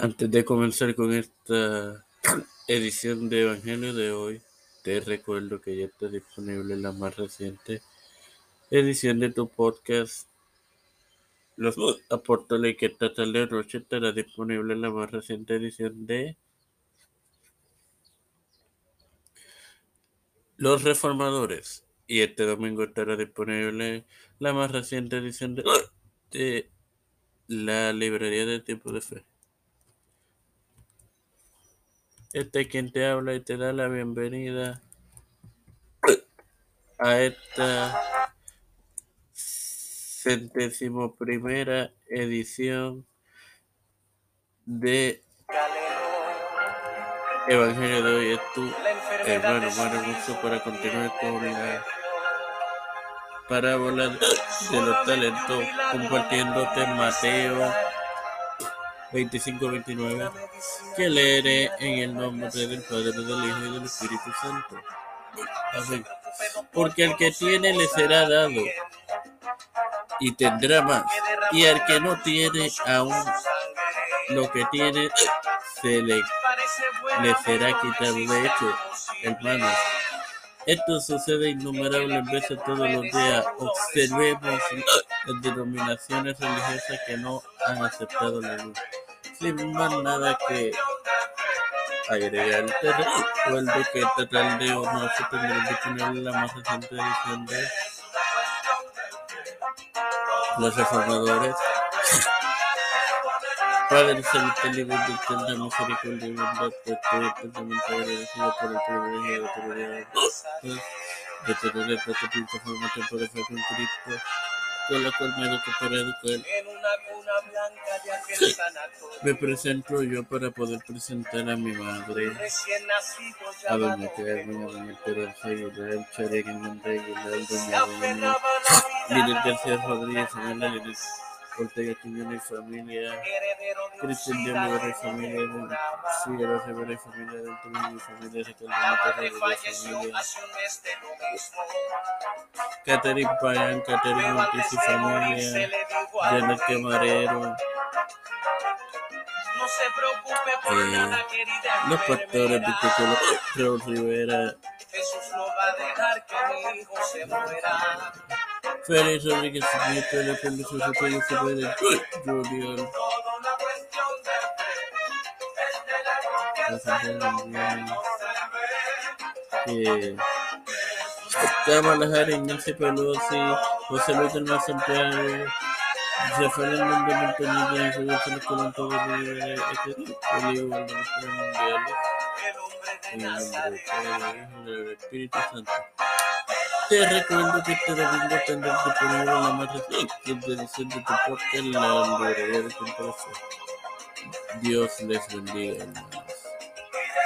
Antes de comenzar con esta edición de Evangelio de hoy, te recuerdo que ya está disponible la más reciente edición de tu podcast. Los apóstoles que esta tarde noche estará disponible la más reciente edición de Los Reformadores. Y este domingo estará disponible la más reciente edición de, de la librería de Tiempo de Fe. Este es quien te habla y te da la bienvenida a esta centésimo primera edición de Evangelio de hoy. Es tu hermano Mario Musso para continuar con la parábola de los talentos compartiéndote Mateo 25-29 que leeré en el nombre del Padre, del Hijo y del Espíritu Santo. Amén. Porque al que tiene le será dado y tendrá más. Y al que no tiene aún lo que tiene se le, le será quitado. De hecho, hermanos, esto sucede innumerables veces todos los días. Observemos las denominaciones religiosas que no han aceptado la luz. Sin más nada que agregar, te recuerdo que esta tarde o noche tendré disponible la más reciente edición de Los Reformadores. Padre y bendito de misericordia y bondad, te estoy eternamente agradecido por el privilegio de tener de tener esta plataforma por fe con Cristo, con la cual me presento yo para poder presentar a mi madre, a doña Carmen, a doña Teresa Aguilar, Aguilar, doña Doña, Linet García Rodríguez, señora Linet Ortega Quiñones y familia, Cristian de familia, familia, del familia, Rodríguez y familia, Catherine Payán, Catherine Ortiz y familia, Janet Camarero, eh, los pastores viticolos, Raúl Rivera, Félix Rodríguez Nieto, la Fundación Sotoyo Fernández Junior. Eh, Kamala Harris, Nancy Pelosi, José Luis Hernández Santiago, Rafael Hernández Montenegro, Jesús González Colón, todo el Bolívar, mundiales. En el del del del Espíritu Santo. Te recuerdo que este domingo tendrás disponible la más reciente edición de tu podcast, la librería de Dios les bendiga.